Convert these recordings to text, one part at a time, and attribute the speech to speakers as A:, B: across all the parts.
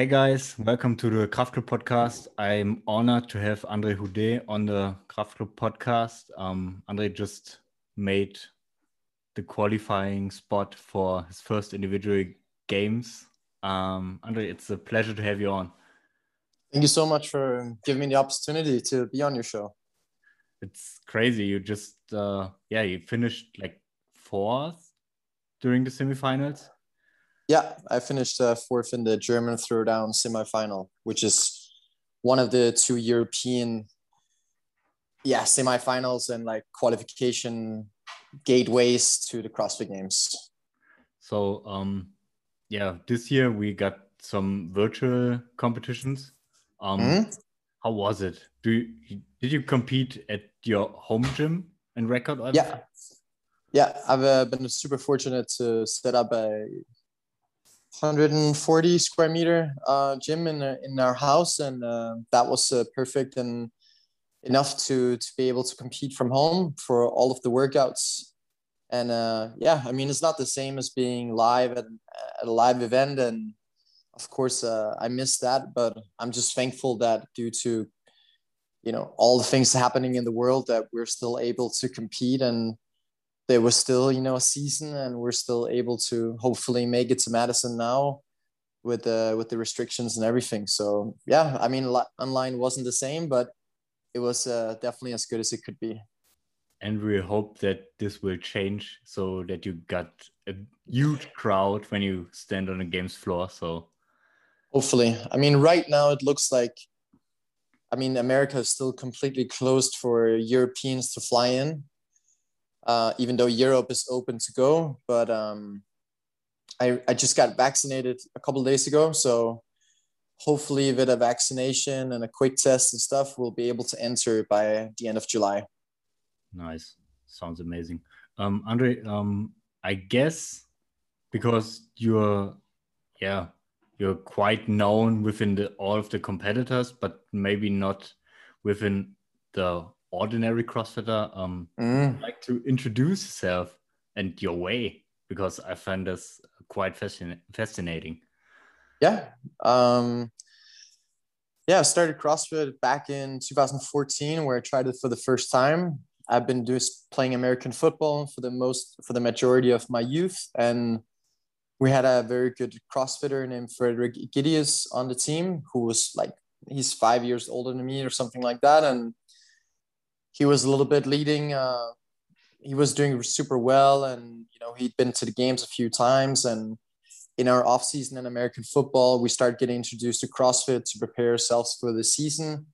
A: Hey guys, welcome to the Kraft Club podcast. I'm honored to have Andre Houdet on the Kraft Club podcast. Um, Andre just made the qualifying spot for his first individual games. Um, Andre, it's a pleasure to have you on.
B: Thank you so much for giving me the opportunity to be on your show.
A: It's crazy. You just, uh, yeah, you finished like fourth during the semifinals.
B: Yeah, I finished uh, fourth in the German throwdown semifinal, which is one of the two European, yeah, semifinals and like qualification gateways to the CrossFit Games.
A: So, um, yeah, this year we got some virtual competitions. Um, mm-hmm. How was it? Do you, did you compete at your home gym and record?
B: Yeah, yeah, I've uh, been super fortunate to set up a 140 square meter uh, gym in in our house, and uh, that was uh, perfect and enough to to be able to compete from home for all of the workouts. And uh, yeah, I mean it's not the same as being live at, at a live event, and of course uh, I miss that. But I'm just thankful that due to you know all the things happening in the world that we're still able to compete and there was still you know a season and we're still able to hopefully make it to madison now with the with the restrictions and everything. So yeah i mean online wasn't the same but it was uh, definitely as good as it could be.
A: And we hope that this will change so that you got a huge crowd when you stand on a games floor so.
B: Hopefully. I mean right now it looks like i mean america is still completely closed for europeans to fly in uh, even though Europe is open to go. But um, I, I just got vaccinated a couple days ago. So hopefully, with a vaccination and a quick test and stuff, we'll be able to enter by the end of July.
A: Nice. Sounds amazing. Um, Andre, um, I guess because you're, yeah, you're quite known within the, all of the competitors, but maybe not within the ordinary CrossFitter, um, mm. like to introduce yourself and your way because I find this quite fascin- fascinating.
B: Yeah. Um, yeah, I started CrossFit back in 2014 where I tried it for the first time. I've been just playing American football for the most for the majority of my youth, and we had a very good CrossFitter named Frederik Aegidius on the team, who was like he's five years older than me or something like that, and he was a little bit leading. Uh, he was doing super well, and you know he'd been to the games a few times. And in our off season in American football, we started getting introduced to CrossFit to prepare ourselves for the season.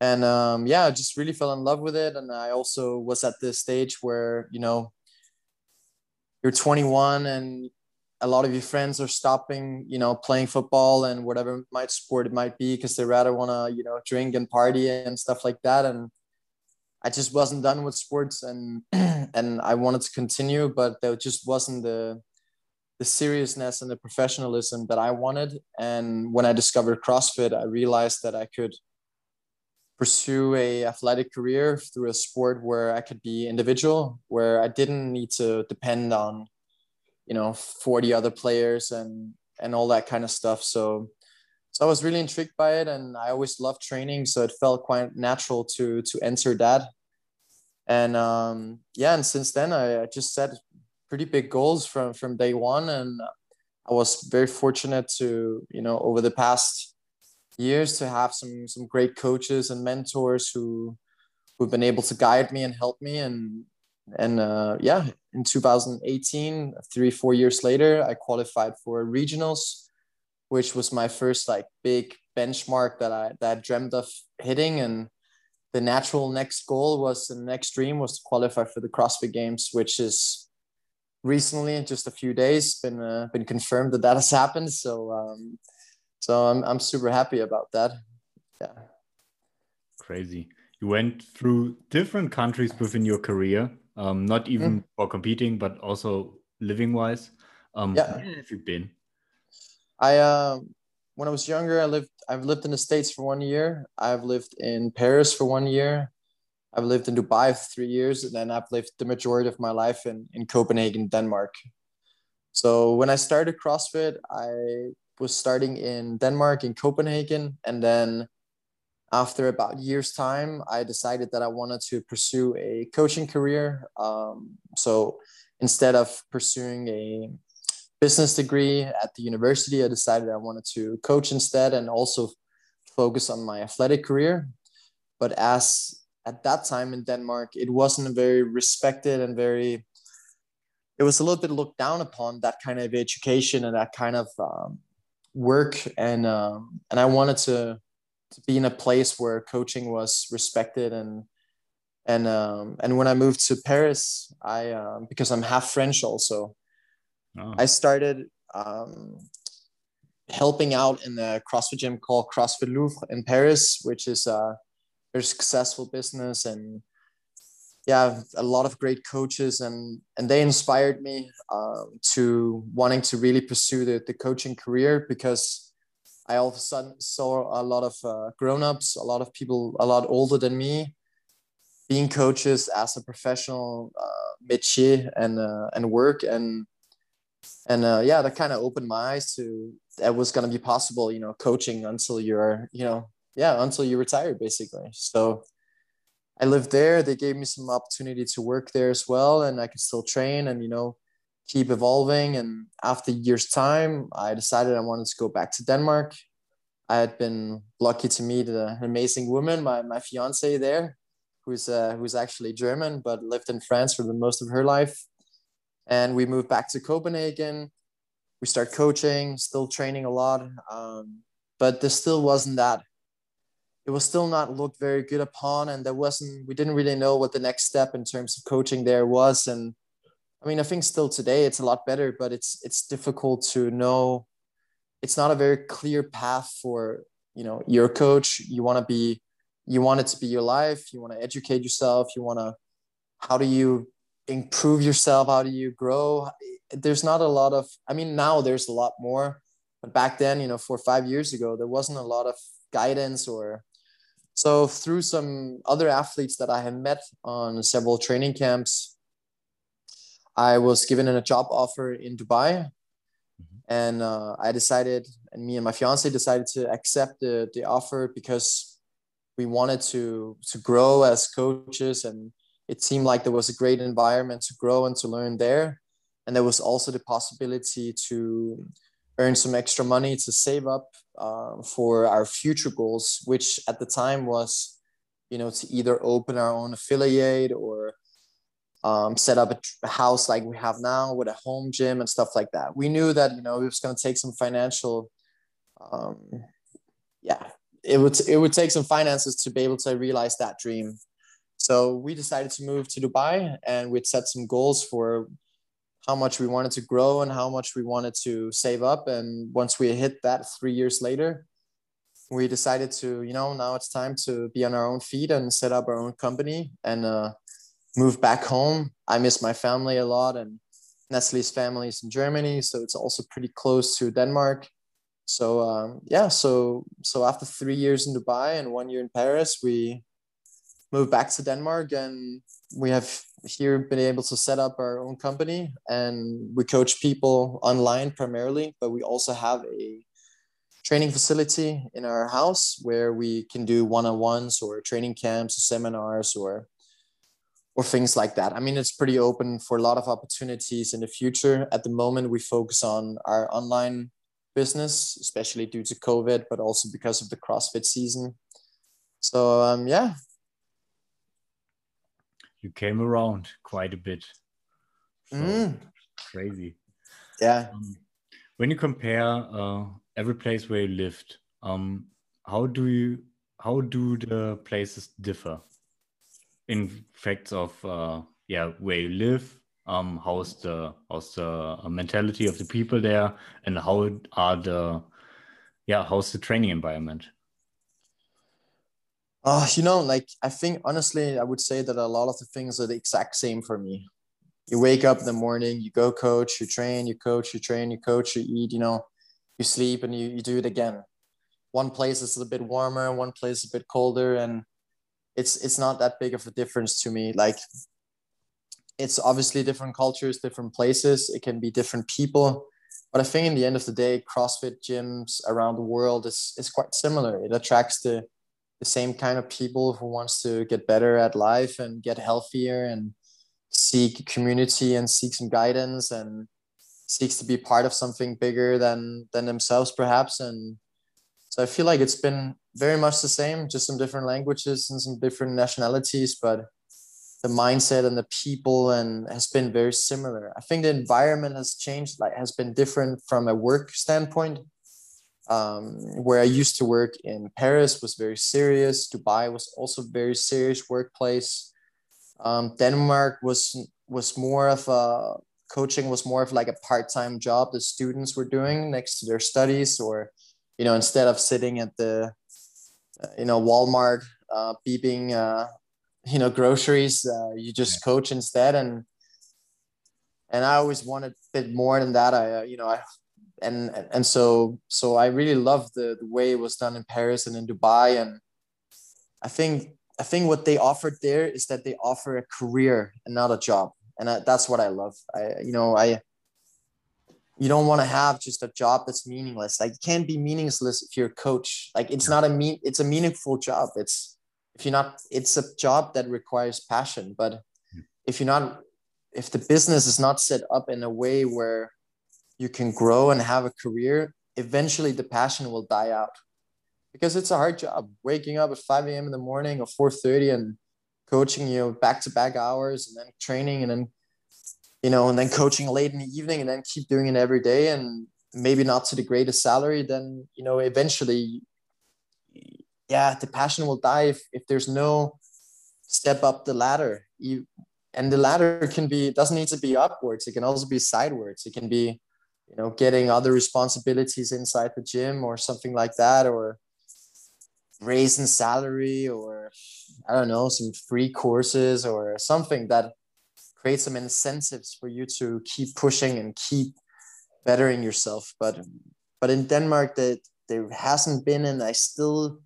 B: And um, yeah, I just really fell in love with it. And I also was at this stage where you know you're 21 and a lot of your friends are stopping, you know, playing football and whatever might sport it might be because they rather want to, you know, drink and party and stuff like that. And I just wasn't done with sports and and I wanted to continue, but there just wasn't the the seriousness and the professionalism that I wanted. And when I discovered CrossFit, I realized that I could pursue a athletic career through a sport where I could be individual, where I didn't need to depend on, you know, 40 other players and and all that kind of stuff. So so I was really intrigued by it, and I always loved training, so it felt quite natural to to enter that. And um, yeah, and since then I, I just set pretty big goals from from day one, and I was very fortunate to you know over the past years to have some some great coaches and mentors who who've been able to guide me and help me and and uh, yeah in 2018 three four years later i qualified for regionals which was my first like big benchmark that I that I dreamed of hitting. And the natural next goal was the next dream was to qualify for the CrossFit Games, which is recently, in just a few days, been uh, been confirmed that that has happened. So um, so I'm I'm super happy about that. Yeah.
A: Crazy. You went through different countries within your career, um, not even mm. for competing, but also living wise. Um, yeah. Where have you been?
B: I um when I was younger, I lived I've lived in the States for one year. I've lived in Paris for one year. I've lived in Dubai for three years, and then I've lived the majority of my life in, in Copenhagen, Denmark. So when I started CrossFit, I was starting in Denmark in Copenhagen, and then after about years time, I decided that I wanted to pursue a coaching career. Um, so instead of pursuing a business degree at the university, I decided I wanted to coach instead and also focus on my athletic career. But as at that time in Denmark, it wasn't very respected and very, it was a little bit looked down upon that kind of education and that kind of um, work. And, um, and I wanted to, to be in a place where coaching was respected and, and, um, and when I moved to Paris, I, um, because I'm half French also, oh. I started um, helping out in the CrossFit gym called CrossFit Louvre in Paris, which is a very successful business and yeah, a lot of great coaches and and they inspired me uh, to wanting to really pursue the, the coaching career because I all of a sudden saw a lot of uh, grown-ups, a lot of people a lot older than me being coaches as a professional uh, métier and uh, and work and and uh, yeah, that kind of opened my eyes to that was going to be possible. You know, coaching until you're you know yeah until you retire basically. So I lived there. They gave me some opportunity to work there as well, and I could still train and you know keep evolving. And after years time, I decided I wanted to go back to Denmark. I had been lucky to meet an amazing woman, my my fiance there, who's uh, who's actually German but lived in France for the most of her life and we moved back to Copenhagen. We start coaching, still training a lot, um, but there still wasn't that. It was still not looked very good upon, and there wasn't. We didn't really know what the next step in terms of coaching there was, and I mean, I think still today it's a lot better, but it's it's difficult to know. It's not a very clear path for you know your coach. You want to be, you want it to be your life. You want to educate yourself. You want to. How do you improve yourself how do you grow there's not a lot of i mean now there's a lot more but back then you know four or five years ago there wasn't a lot of guidance or so through some other athletes that i have met on several training camps i was given a job offer in dubai mm-hmm. and uh, i decided and me and my fiance decided to accept the, the offer because we wanted to to grow as coaches and it seemed like there was a great environment to grow and to learn there. And there was also the possibility to earn some extra money to save up uh, for our future goals, which at the time was, you know, to either open our own affiliate or um, set up a house like we have now with a home gym and stuff like that. We knew that, you know, it was going to take some financial, um, yeah, it would, it would take some finances to be able to realize that dream. So we decided to move to Dubai and we'd set some goals for how much we wanted to grow and how much we wanted to save up. And once we hit that three years later, we decided to, you know, now it's time to be on our own feet and set up our own company and uh, move back home. I miss my family a lot and Nestle's family is in Germany. So it's also pretty close to Denmark. So um, yeah, so so after three years in Dubai and one year in Paris, we moved back to Denmark and we have here been able to set up our own company and we coach people online primarily, but we also have a training facility in our house where we can do one-on-ones or training camps or seminars or or things like that. I mean, it's pretty open for a lot of opportunities in the future. At the moment, we focus on our online business, especially due to COVID, but also because of the CrossFit season. So um, yeah,
A: you came around quite a bit. So mm. Crazy.
B: Yeah.
A: Um, when you compare uh, every place where you lived, um, how do you how do the places differ in facts of uh, yeah where you live? Um, how's the how's the uh, mentality of the people there, and how are the yeah how's the training environment?
B: Uh, you know, like I think honestly, I would say that a lot of the things are the exact same for me. You wake up in the morning, you go coach, you train, you coach, you train, you coach, you eat, you know, you sleep and you, you do it again. One place is a bit warmer, one place is a bit colder, and it's it's not that big of a difference to me. Like it's obviously different cultures, different places, it can be different people, but I think in the end of the day, CrossFit gyms around the world is is quite similar. It attracts the the same kind of people who wants to get better at life and get healthier and seek community and seek some guidance and seeks to be part of something bigger than than themselves perhaps. And so i feel like it's been very much the same just some different languages and some different nationalities but the mindset and the people and has been very similar. I think the environment has changed like has been different from a work standpoint um, where i used to work in paris was very serious. Dubai was also very serious workplace. Um, denmark was was more of a coaching was more of like a part-time job the students were doing next to their studies or you know instead of sitting at the uh, you know walmart uh, beeping uh, you know groceries uh, you just coach instead. And and i always wanted a bit more than that. I uh, you know i and and so so i really love the, the way it was done in paris and in dubai. And i think i think what they offered there is that they offer a career and not a job. And I, that's what i love. I you know i you don't want to have just a job that's meaningless. Like it can't be meaningless if you're a coach. Like it's not a mean it's a meaningful job. It's if you're not it's a job that requires passion. But hmm. if you're not if the business is not set up in a way where you can grow and have a career eventually the passion will die out because it's a hard job waking up at 5 a.m in the morning or 4.30 and coaching you know back-to-back hours and then training and then you know and then coaching late in the evening and then keep doing it every day and maybe not to the greatest salary then you know eventually yeah, the passion will die if, if there's no step up the ladder. You and the ladder can be doesn't need to be upwards. It can also be sidewards. It can be, you know, getting other responsibilities inside the gym or something like that, or raising salary, or I don't know, some free courses or something that creates some incentives for you to keep pushing and keep bettering yourself. But but in Denmark that there hasn't been and I still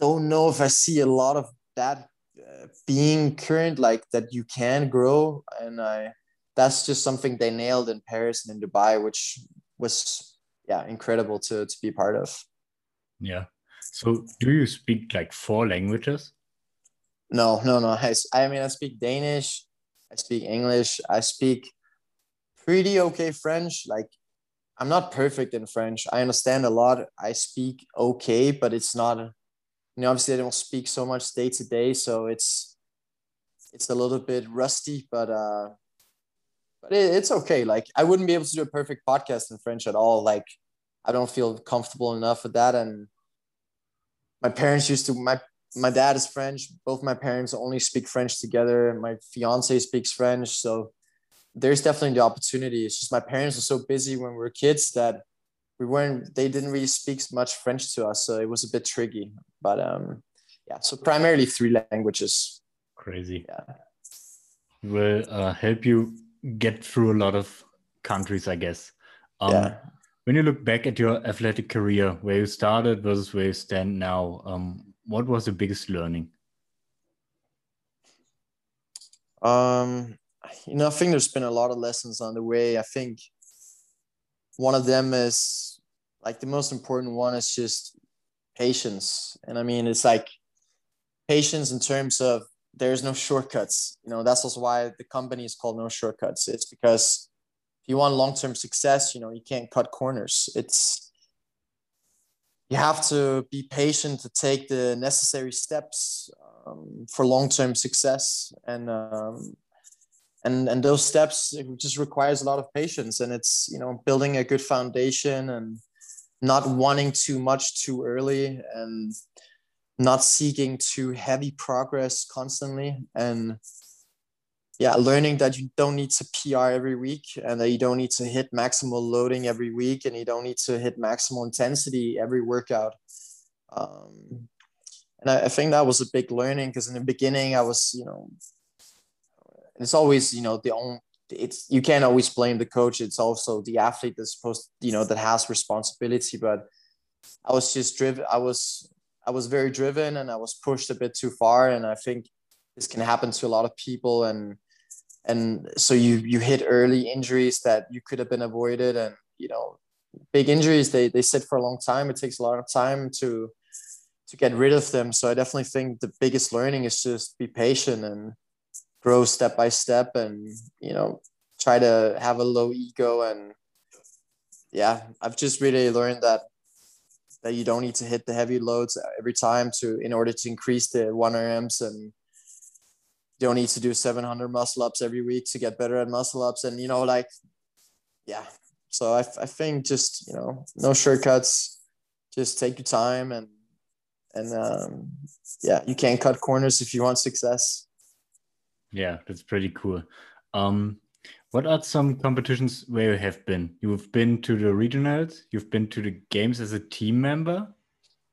B: don't know if I see a lot of that uh, being current, like that you can grow. And I, that's just something they nailed in Paris and in Dubai, which was, yeah, incredible to, to be part of.
A: Yeah. So do you speak like four languages?
B: No, no, no. I, I mean, I speak Danish, I speak English, I speak pretty okay French. Like, I'm not perfect in French. I understand a lot. I speak okay, but it's not you know, obviously I don't speak so much day to day, so it's it's a little bit rusty, but uh, but it, it's okay. Like I wouldn't be able to do a perfect podcast in French at all. Like I don't feel comfortable enough with that. And my parents used to my my dad is French. Both my parents only speak French together. My fiance speaks French, so there's definitely the opportunity. It's just my parents were so busy when we were kids that we weren't they didn't really speak much french to us so it was a bit tricky but um yeah so primarily three languages
A: crazy
B: yeah
A: will uh, help you get through a lot of countries i guess. Um, yeah. when you look back at your athletic career where you started versus where you stand now um, what was the biggest learning?
B: Um you know i think there's been a lot of lessons on the way. I think one of them is like the most important one is just patience. And i mean it's like patience in terms of there's no shortcuts. You know that's also why the company is called no shortcuts. It's because if you want long-term success you know you can't cut corners. It's you have to be patient to take the necessary steps um, for long-term success. And um, and and those steps just requires a lot of patience. And it's you know building a good foundation and not wanting too much too early. And not seeking too heavy progress constantly and yeah learning that you don't need to pr every week and that you don't need to hit maximal loading every week and you don't need to hit maximal intensity every workout. Um, and I, I think that was a big learning because in the beginning i was you know it's always you know the own it's you can't always blame the coach. It's also the athlete that's supposed you know that has responsibility. But i was just driven i was i was very driven and i was pushed a bit too far and i think this can happen to a lot of people and and so you you hit early injuries that you could have been avoided and you know big injuries they they sit for a long time. It takes a lot of time to to get rid of them. So i definitely think the biggest learning is just be patient and grow step by step and you know try to have a low ego. And yeah i've just really learned that that you don't need to hit the heavy loads every time to in order to increase the 1rms and you don't need to do 700 muscle ups every week to get better at muscle ups. And you know like yeah. So I, I think just you know no shortcuts just take your time and and um, yeah you can't cut corners if you want success.
A: Yeah that's pretty cool. Um what are some competitions where you have been you've been to the regionals you've been to the games as a team member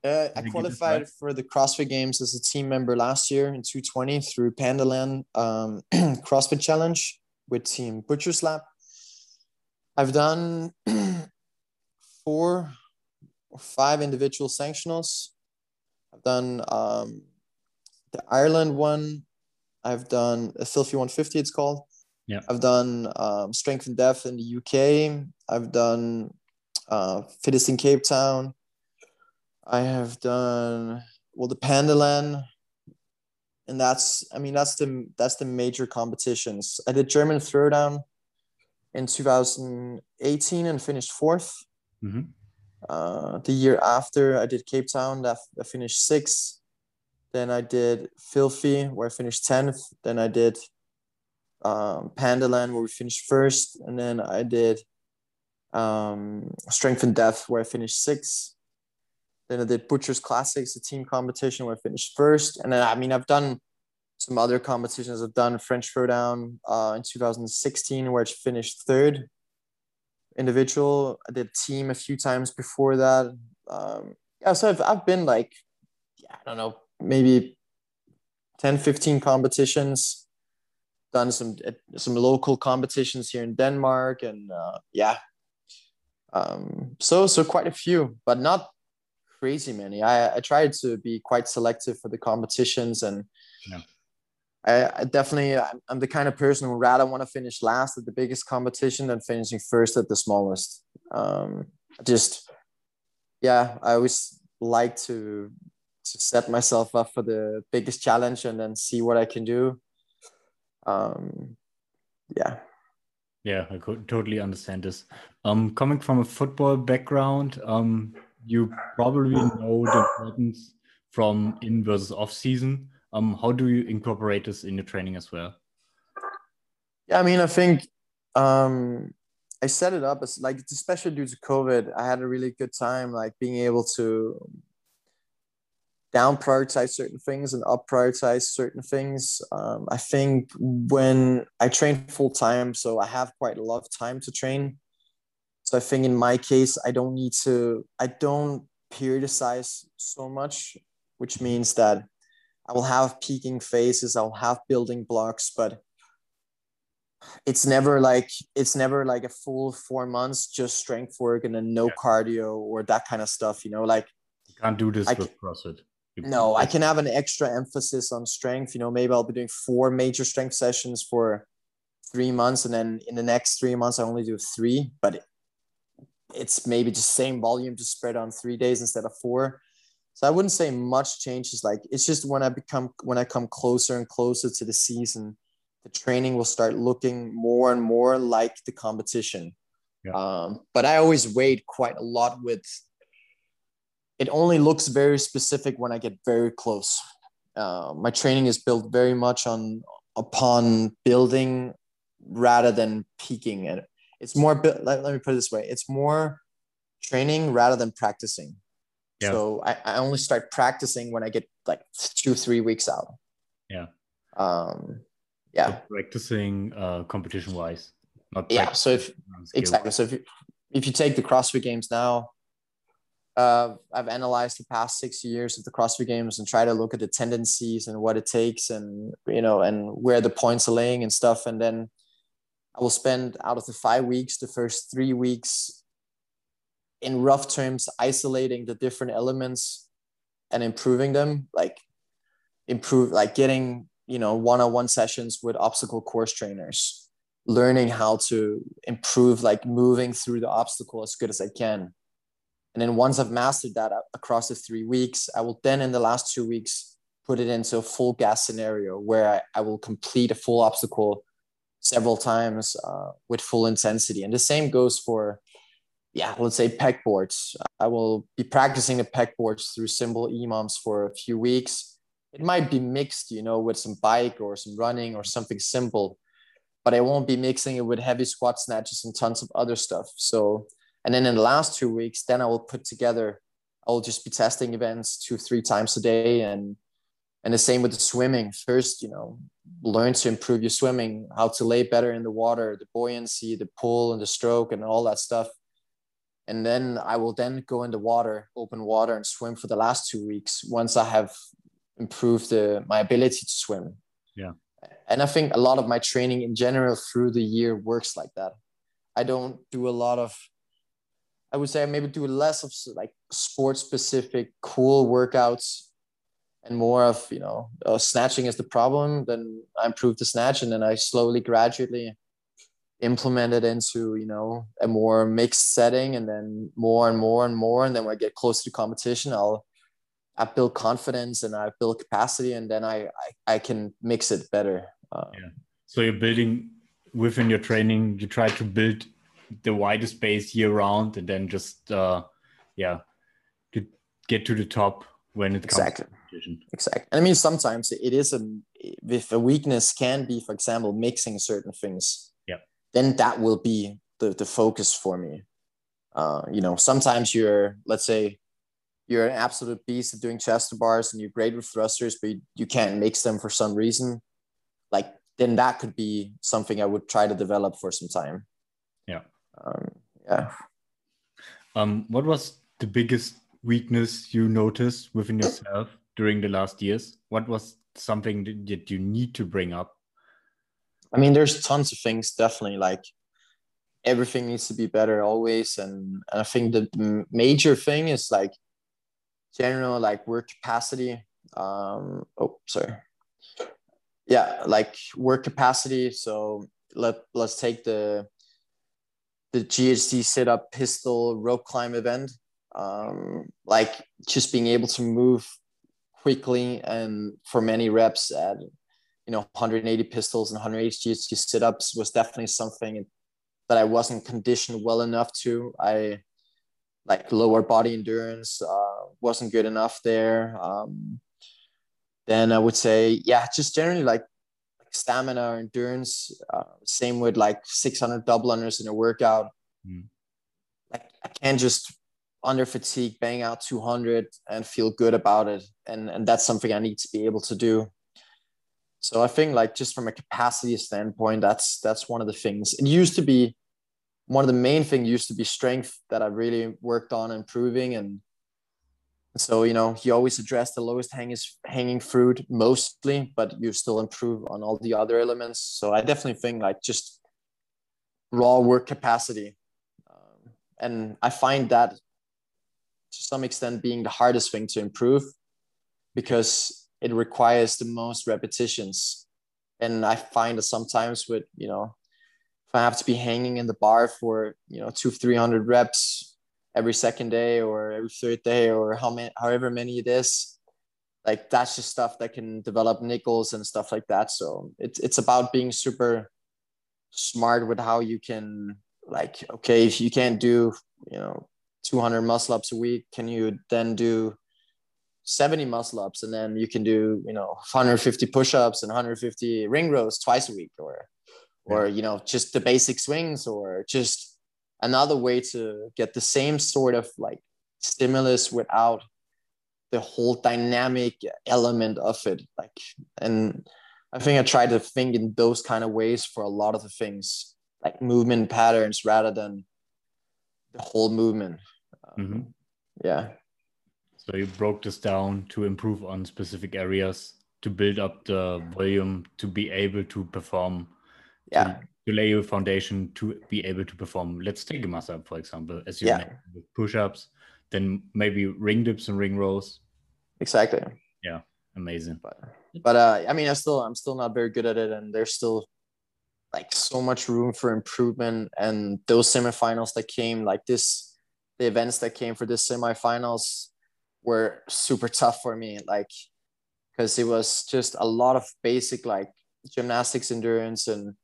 B: uh, I qualified for the CrossFit Games as a team member last year in 220 through Pandaland um, CrossFit Challenge with Team Butcher's Lab. I've done four or five individual sanctionals. I've done um, the Ireland one. I've done a Filthy 150, it's called.
A: Yeah.
B: I've done um, Strength in Depth in the UK. I've done uh, Fittest in Cape Town. I have done well the Pandaland, and that's I mean that's the that's the major competitions. I did German Throwdown in 2018 and finished 4th
A: mm-hmm.
B: uh, the year after, I did Cape Town. That I finished sixth. Then I did Filthy, where I finished tenth. Then I did um, Pandaland, where we finished first, and then I did um, Strength in Depth, where I finished sixth. Then I did Butchers Classics, a team competition where I finished first. And then, I mean, I've done some other competitions. I've done French Throwdown uh, in 2016, where I finished third individual. I did team a few times before that. Um, yeah, so I've, I've been like, yeah, I don't know, maybe 10, 15 competitions, done some, some local competitions here in Denmark. And uh, yeah, um, so, so quite a few, but not crazy many. I, I tried to be quite selective for the competitions and yeah. I, I, definitely I'm the kind of person who rather want to finish last at the biggest competition than finishing first at the smallest. Um, just yeah, I always like to to set myself up for the biggest challenge and then see what I can do. Um, yeah.
A: Yeah, I could totally understand this. Um, coming from a football background, um, you probably know the importance from in versus off season. Um, how do you incorporate this in your training as well?
B: Yeah, I mean, I think um, I set it up as like, especially due to COVID, I had a really good time, like being able to down prioritize certain things and up prioritize certain things. Um, I think when I train full time, so I have quite a lot of time to train. So I think in my case, I don't need to, I don't periodicize so much, which means that I will have peaking phases, I'll have building blocks, but it's never like it's never like a full four months just strength work and then no yeah. cardio or that kind of stuff, you know, like
A: you can't do this I with CrossFit.
B: No, I can have an extra emphasis on strength. You know, maybe I'll be doing four major strength sessions for three months, and then in the next three months I only do three. But it's maybe just same volume just spread on three days instead of four. So I wouldn't say much changes. Like it's just when I become when I come closer and closer to the season, the training will start looking more and more like the competition. Yeah. Um, but I always wait quite a lot with. It only looks very specific when I get very close. Uh, my training is built very much on upon building rather than peaking. It it's more let, let me put it this way it's more training rather than practicing. Yeah. so I, I only start practicing when i get like two three weeks out.
A: Yeah.
B: Um yeah.
A: So practicing uh competition wise
B: not yeah so if exactly. So if you if you take the crossfit games now uh, I've analyzed the past six years of the CrossFit Games and try to look at the tendencies and what it takes, and you know, and where the points are laying and stuff. And then I will spend out of the five weeks, the first three weeks, in rough terms, isolating the different elements and improving them, like improve, like getting you know one-on-one sessions with obstacle course trainers learning how to improve like moving through the obstacle as good as i can and then once i've mastered that across the three weeks i will then in the last two weeks put it into a full gas scenario where i, I will complete a full obstacle several times uh, with full intensity and the same goes for yeah, let's say peg boards. I will be practicing the peg boards through simple EMOMs for a few weeks. It might be mixed, you know, with some bike or some running or something simple, but I won't be mixing it with heavy squat snatches and tons of other stuff. So, and then in the last two weeks, then I will put together, I'll just be testing events two, three times a day. And, and the same with the swimming. First, you know, learn to improve your swimming, how to lay better in the water, the buoyancy, the pull and the stroke and all that stuff and then I will then go in the water, open water, and swim for the last two weeks once I have improved the, my ability to swim.
A: Yeah.
B: And I think a lot of my training in general through the year works like that. I don't do a lot of, I would say maybe do less of like sport specific cool workouts and more of, you know, uh, snatching is the problem. Then I improve the snatch and then I slowly, gradually implement it into you know a more mixed setting and then more and more and more and then when i get close to competition i'll i build confidence and i build capacity and then i i, I can mix it better
A: uh, yeah so you're building within your training you try to build the widest base year round and then just uh yeah to get to the top when it
B: exactly. comes exactly and i mean sometimes it is a if a weakness can be for example mixing certain things Yeah. then that will be the, the focus for me. Uh, you know, sometimes you're, let's say, you're an absolute beast at doing chest to bars and you're great with thrusters, but you, you can't mix them for some reason. Like, then that could be something I would try to develop for some time. Um, yeah.
A: Um, what was the biggest weakness you noticed within yourself during the last years? What was something that you need to bring up
B: I mean, there's tons of things, definitely. Like everything needs to be better always. And, and I think the major thing is like general like work capacity. Um, oh, sorry. Yeah, like work capacity. So let let's take the the GHD sit up pistol rope climb event. Um, like just being able to move quickly and for many reps at you know 180 pistols and 180 GHD sit-ups was definitely something that I wasn't conditioned well enough to. I like lower body endurance uh, wasn't good enough there. Um, then I would say, yeah, just generally like stamina or endurance. Uh, same with like 600 double unders in a workout. Mm. Like I can't just under fatigue bang out 200 and feel good about it, and and that's something I need to be able to do. So I think like just from a capacity standpoint, that's that's one of the things. It used to be one of the main things used to be strength that I really worked on improving and so you know he always address the lowest hanging hanging fruit mostly, but you still improve on all the other elements. So I definitely think like just raw work capacity, um, and I find that to some extent being the hardest thing to improve because it requires the most repetitions. And I find that sometimes with, you know, if I have to be hanging in the bar for, you know, two, 300 reps every second day or every third day or how many, however many it is, like that's just stuff that can develop niggles and stuff like that. So it's, it's about being super smart with how you can like, okay, if you can't do, you know, 200 muscle ups a week, can you then do 70 muscle ups and then you can do you know 150 push-ups and 150 ring rows twice a week or or you know just the basic swings or just another way to get the same sort of like stimulus without the whole dynamic element of it like and i think i try to think in those kind of ways for a lot of the things like movement patterns rather than the whole movement
A: mm-hmm.
B: yeah
A: so you broke this down to improve on specific areas, to build up the volume, to be able to perform.
B: Yeah.
A: To, to lay your foundation to be able to perform. Let's take a muscle up, for example, as you
B: yeah.
A: push-ups, then maybe ring dips and ring rows.
B: Exactly.
A: Yeah, amazing.
B: But but uh, I mean, I still I'm still not very good at it, and there's still like so much room for improvement. And those semifinals that came, like this, the events that came for this semifinals were super tough for me, like because it was just a lot of basic like gymnastics endurance and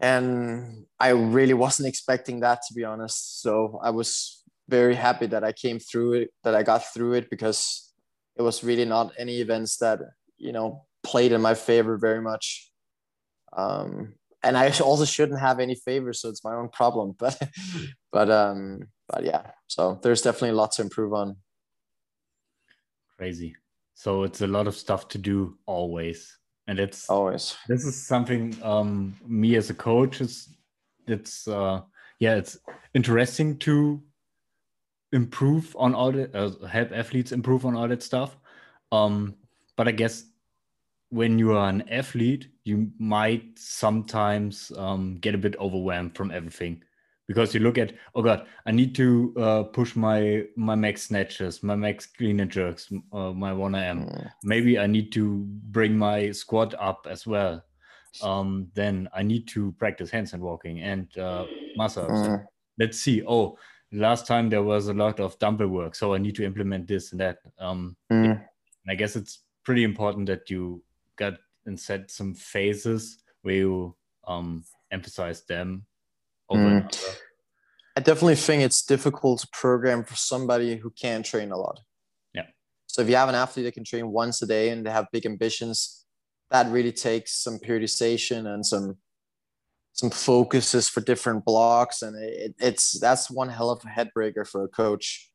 B: and I really wasn't expecting that to be honest. So I was very happy that I came through it, that I got through it because it was really not any events that you know played in my favor very much. Um, and I also shouldn't have any favors, so it's my own problem. But but um, but yeah, so there's definitely lots to improve on.
A: Crazy. So it's a lot of stuff to do always and it's
B: always.
A: this is something um me as a coach is it's uh yeah it's interesting to improve on all the uh, help athletes improve on all that stuff. Um but i guess when you are an athlete you might sometimes um, get a bit overwhelmed from everything because you look at oh god i need to uh, push my my max snatches my max clean and jerks uh, my 1RM mm. maybe i need to bring my squat up as well. Um, then i need to practice handstand walking and uh, muscle mm. let's see. Oh last time there was a lot of dumbbell work so i need to implement this and that. Um, mm. i guess it's pretty important that you got and set some phases where you um, emphasize them
B: Mm. I definitely think it's difficult to program for somebody who can't train a lot.
A: Yeah.
B: So if you have an athlete that can train once a day and they have big ambitions, that really takes some periodization and some some focuses for different blocks, and it, it's that's one hell of a headbreaker for a coach.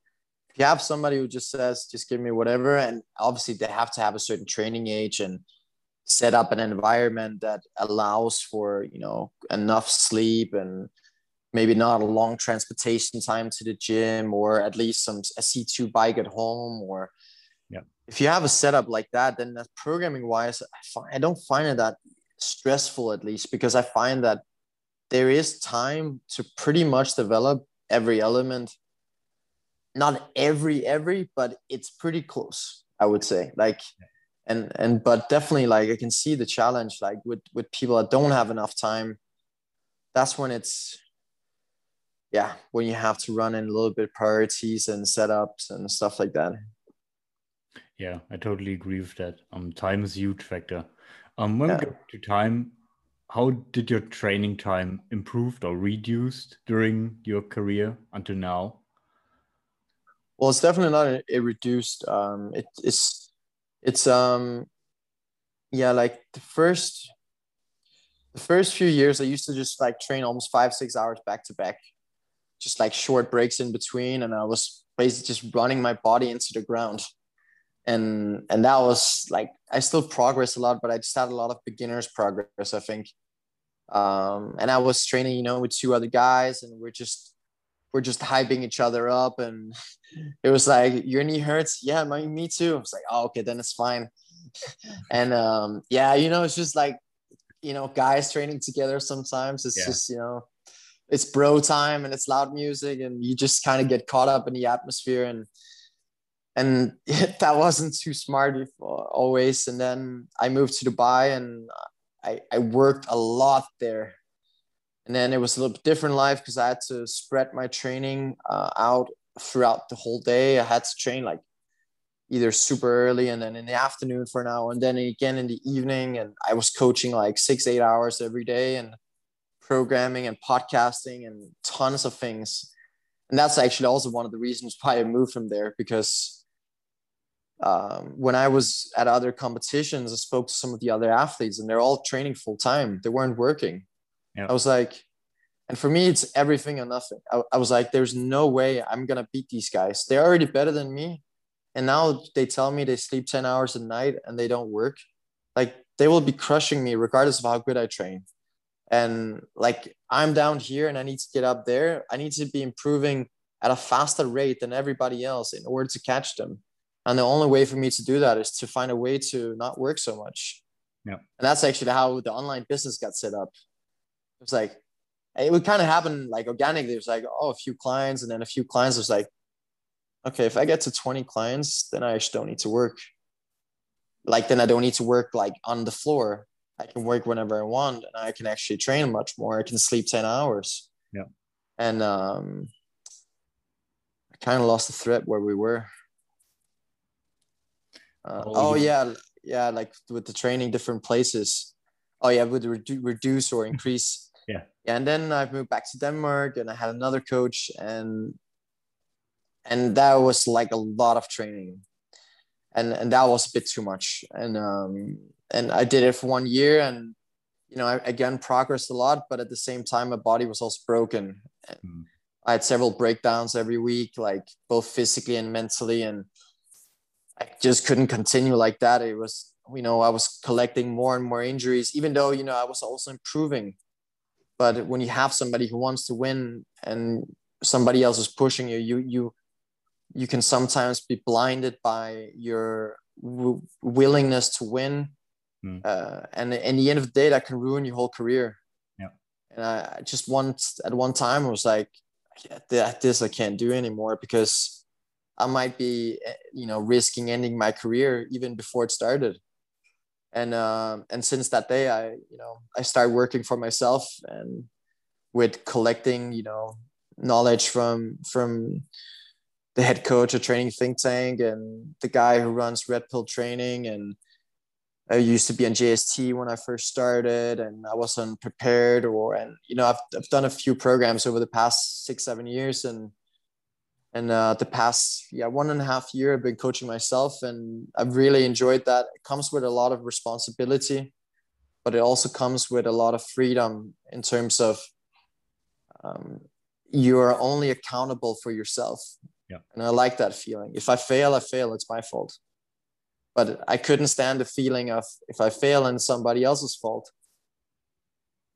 B: If you have somebody who just says, "Just give me whatever," and obviously they have to have a certain training age and set up an environment that allows for you know enough sleep and maybe not a long transportation time to the gym or at least some a c2 bike at home or
A: yeah.
B: if you have a setup like that then that programming wise I, find, I don't find it that stressful at least because i find that there is time to pretty much develop every element. Not every every but it's pretty close i would say like and and but definitely like i can see the challenge like with with people that don't have enough time. That's when it's yeah when you have to run in a little bit priorities and setups and stuff like that.
A: Yeah i totally agree with that. Um time is a huge factor. Um when yeah. we get to time how did your training time improved or reduced during your career until now?
B: Well it's definitely not a, a reduced um it, it's it's um yeah like the first the first few years i used to just like train almost five six hours back to back just like short breaks in between and i was basically just running my body into the ground. And and that was like i still progress a lot but i just had a lot of beginners progress i think. Um and i was training you know with two other guys and we're just we're just hyping each other up and it was like your knee hurts? Yeah my me too. I was like oh okay then it's fine. And um yeah you know it's just like you know guys training together sometimes it's yeah. just you know it's bro time and it's loud music and you just kind of get caught up in the atmosphere and and that wasn't too smart always and then i moved to dubai and i i worked a lot there and then it was a little bit different life because I had to spread my training uh, out throughout the whole day. I had to train like either super early and then in the afternoon for an hour and then again in the evening. And I was coaching like six, eight hours every day and programming and podcasting and tons of things. And that's actually also one of the reasons why I moved from there because um, when I was at other competitions, I spoke to some of the other athletes and they're all training full time. They weren't working. I was like, and for me, it's everything or nothing. I, I was like, there's no way I'm gonna beat these guys. They're already better than me, and now they tell me they sleep ten hours a night and they don't work. Like they will be crushing me regardless of how good I train. And like I'm down here and I need to get up there. I need to be improving at a faster rate than everybody else in order to catch them. And the only way for me to do that is to find a way to not work so much.
A: Yeah.
B: And that's actually how the online business got set up it was like it would kind of happen like organically. It was like, oh, a few clients, and then a few clients. It was like, okay, if I get to 20 clients, then I just don't need to work. like then I don't need to work like on the floor. I can work whenever I want and I can actually train much more. I can sleep 10 hours.
A: Yeah.
B: And um I kind of lost the thread where we were. Uh, oh, oh yeah, yeah, like with the training different places. Oh yeah, would redu- reduce or increase.
A: yeah.
B: yeah. And then I've moved back to Denmark and I had another coach and and that was like a lot of training and and that was a bit too much and um and i did it for one year and you know i again progressed a lot but at the same time my body was also broken. Mm. i had several breakdowns every week like both physically and mentally and i just couldn't continue like that. It was you know i was collecting more and more injuries even though you know i was also improving. But when you have somebody who wants to win and somebody else is pushing you you you you can sometimes be blinded by your w- willingness to win mm. uh, and in the end of the day that can ruin your whole career.
A: Yeah.
B: And i just once at one time i was like this i can't do anymore because i might be eh, you know risking ending my career even before it started. And uh, and since that day i you know i started working for myself and with collecting you know knowledge from from the head coach of training think tank and the guy who runs red pill training and I used to be on JST when I first started and I wasn't prepared or and you know I've, I've done a few programs over the past six seven years and and uh, the past yeah one and a half year I've been coaching myself and I've really enjoyed that it comes with a lot of responsibility but it also comes with a lot of freedom in terms of um, you are only accountable for yourself
A: yeah.
B: And I like that feeling. If I fail, I fail. It's my fault. But I couldn't stand the feeling of if I fail and somebody else's fault,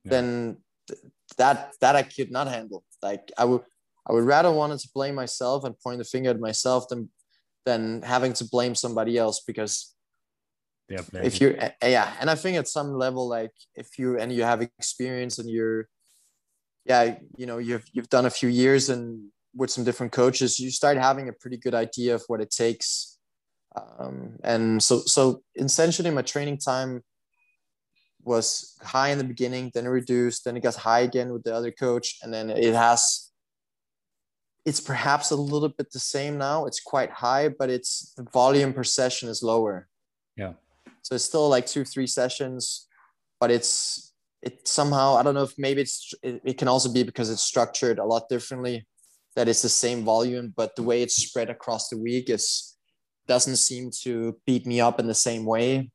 B: yeah. then th- that that I could not handle. Like I would I would rather wanted to blame myself and point the finger at myself than than having to blame somebody else because
A: yeah,
B: if you eh, yeah and i think at some level like if you and you have experience and you're yeah you know you've you've done a few years and with some different coaches, you start having a pretty good idea of what it takes. Um, and so, so essentially, my training time was high in the beginning, then it reduced, then it got high again with the other coach, and then it has. It's perhaps a little bit the same now. It's quite high, but it's the volume per session is lower.
A: Yeah.
B: So it's still like two, three sessions, but it's it somehow I don't know if maybe it's it, it can also be because it's structured a lot differently that it's the same volume, but the way it's spread across the week is doesn't seem to beat me up in the same way.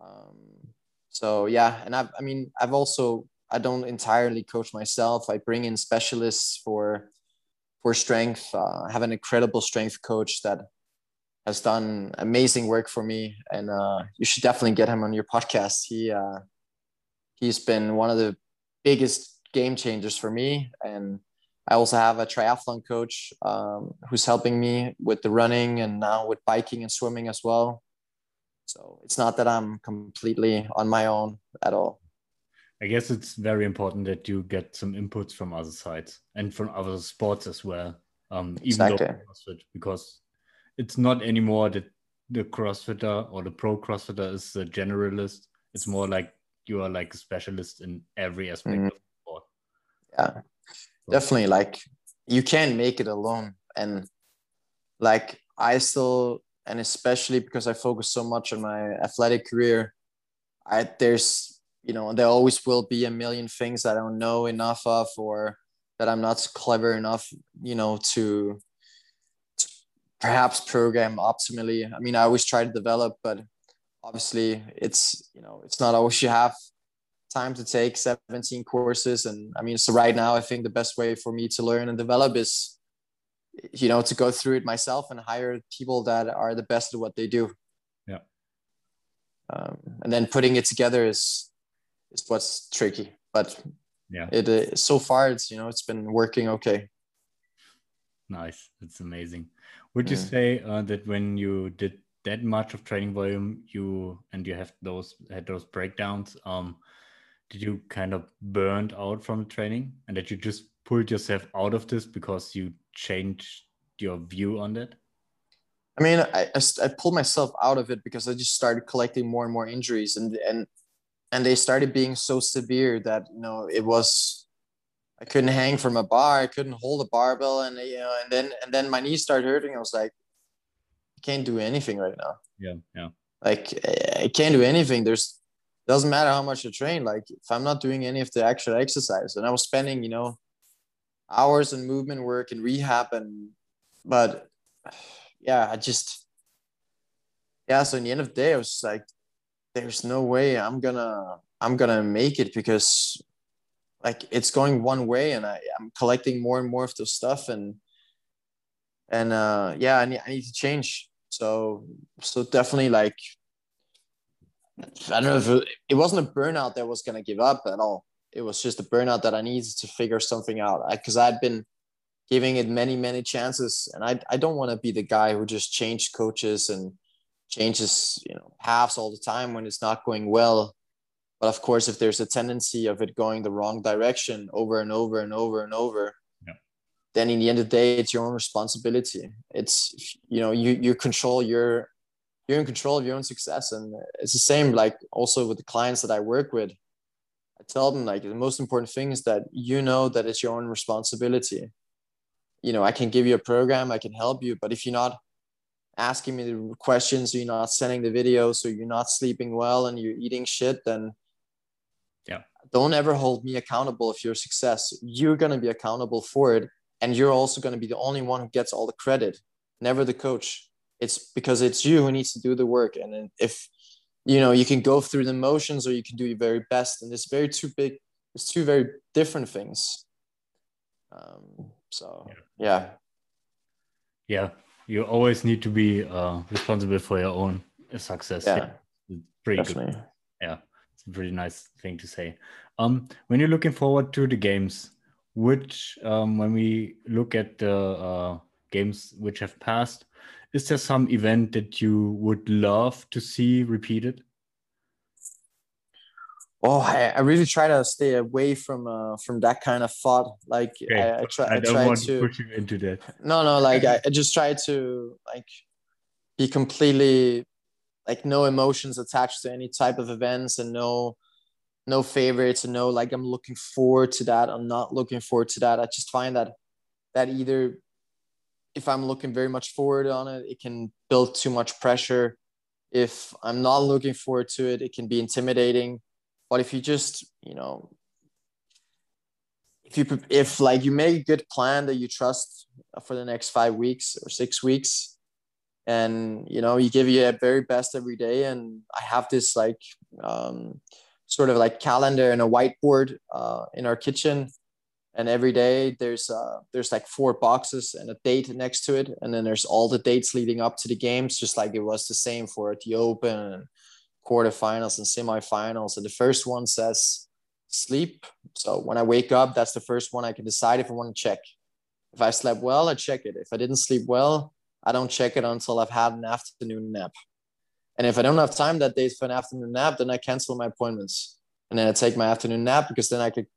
B: Um, so yeah, and I've, I mean, I've also I don't entirely coach myself. I bring in specialists for for strength. Uh, I have an incredible strength coach that has done amazing work for me, and uh, you should definitely get him on your podcast. He uh, he's been one of the biggest game changers for me, and I also have a triathlon coach um, who's helping me with the running and now with biking and swimming as well. So it's not that I'm completely on my own at all.
A: I guess it's very important that you get some inputs from other sides and from other sports as well. Um, even exactly. though CrossFit, because it's not anymore that the CrossFitter or the pro CrossFitter is a generalist. It's more like you are like a specialist in every aspect mm-hmm. of the sport.
B: Yeah definitely like you can't make it alone. And like i still and especially because i focus so much on my athletic career i there's you know there always will be a million things that i don't know enough of or that i'm not clever enough you know to, to perhaps program optimally. I mean i always try to develop but obviously it's you know it's not always you have time to take 17 courses. And i mean so right now i think the best way for me to learn and develop is you know to go through it myself and hire people that are the best at what they do.
A: Yeah.
B: Um, and then putting it together is is what's tricky. But
A: yeah.
B: it uh, so far it's you know it's been working okay.
A: Nice. It's amazing. Would you mm. say uh, that when you did that much of training volume you and you have those had those breakdowns um did you kind of burned out from the training and that you just pulled yourself out of this because you changed your view on that
B: I mean, I, I, I pulled myself out of it because I just started collecting more and more injuries, and and and they started being so severe that you know it was I couldn't hang from a bar, I couldn't hold a barbell, and you know, and then and then my knees started hurting. I was like, I can't do anything right now.
A: Yeah, yeah.
B: Like I can't do anything. There's doesn't matter how much I train. Like if I'm not doing any of the actual exercise, and I was spending, you know, hours in movement work and rehab, and but yeah, I just yeah. So in the end of the day, I was like, there's no way I'm gonna I'm gonna make it because like it's going one way and I, I'm collecting more and more of this stuff and and uh yeah I need, I need to change so so definitely like I don't know if it, it wasn't a burnout that was gonna give up at all. It was just a burnout that I needed to figure something out. Because I'd been giving it many many chances and I, I don't want to be the guy who just changed coaches and changes you know halves all the time when it's not going well. But of course if there's a tendency of it going the wrong direction over and over and over and over yeah. then in the end of the day it's your own responsibility. It's you know you you control your you're in control of your own success. And it's the same like also with the clients that i work with. I tell them like the most important thing is that you know that it's your own responsibility. You know i can give you a program i can help you but if you're not asking me the questions you're not sending the videos so you're not sleeping well and you're eating shit then
A: yeah.
B: don't ever hold me accountable if your success. You're going to be accountable for it and you're also going to be the only one who gets all the credit never the coach it's because it's you who needs to do the work. And if you know you can go through the motions or you can do your very best and it's very two big it's two very different things. Um, so yeah.
A: Yeah. You always need to be uh, responsible for your own success.
B: Yeah,
A: yeah. pretty Definitely. good yeah. It's a pretty nice thing to say. Um when you're looking forward to the games which um when we look at the uh, games which have passed is there some event that you would love to see repeated?
B: Oh, I, I really try to stay away from uh, from that kind of thought. Like okay. I, I try. I,
A: don't
B: try
A: want
B: to,
A: to push you into that.
B: No, no. Like I, I just try to like be completely like no emotions attached to any type of events and no no favorites and no like I'm looking forward to that. I'm not looking forward to that. I just find that that either if I'm looking very much forward on it, it can build too much pressure. If I'm not looking forward to it, it can be intimidating. But if you just, you know, if you if like you make a good plan that you trust for the next five weeks or six weeks, and you know you give your very best every day, and I have this like um, sort of like calendar and a whiteboard uh, in our kitchen and every day there's uh there's like four boxes and a date next to it. And then there's all the dates leading up to the games just like it was the same for the open and quarterfinals and semifinals. And the first one says sleep. So when i wake up that's the first one i can decide if i want to check. If i slept well i check it. If i didn't sleep well i don't check it until i've had an afternoon nap. And if i don't have time that day for an afternoon nap then i cancel my appointments. And then i take my afternoon nap because then i could